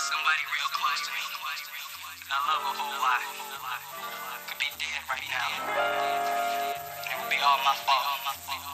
somebody real close to me. I love a whole lot. Could be dead right now. It would be all my fault.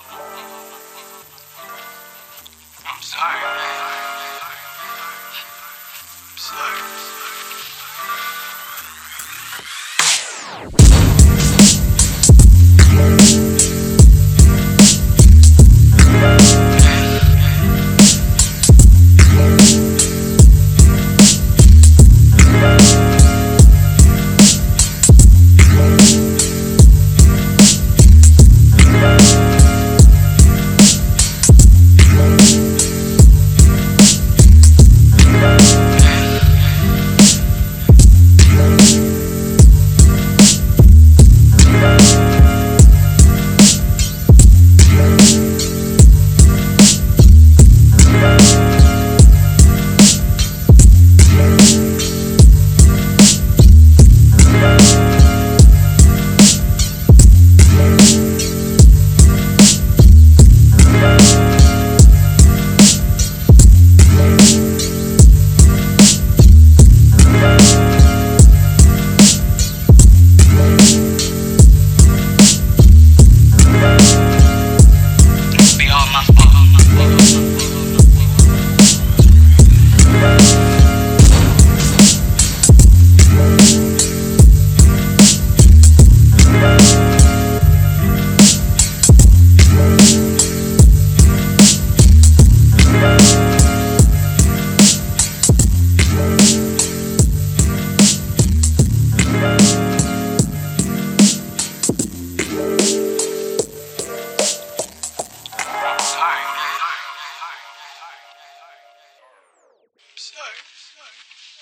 no, no.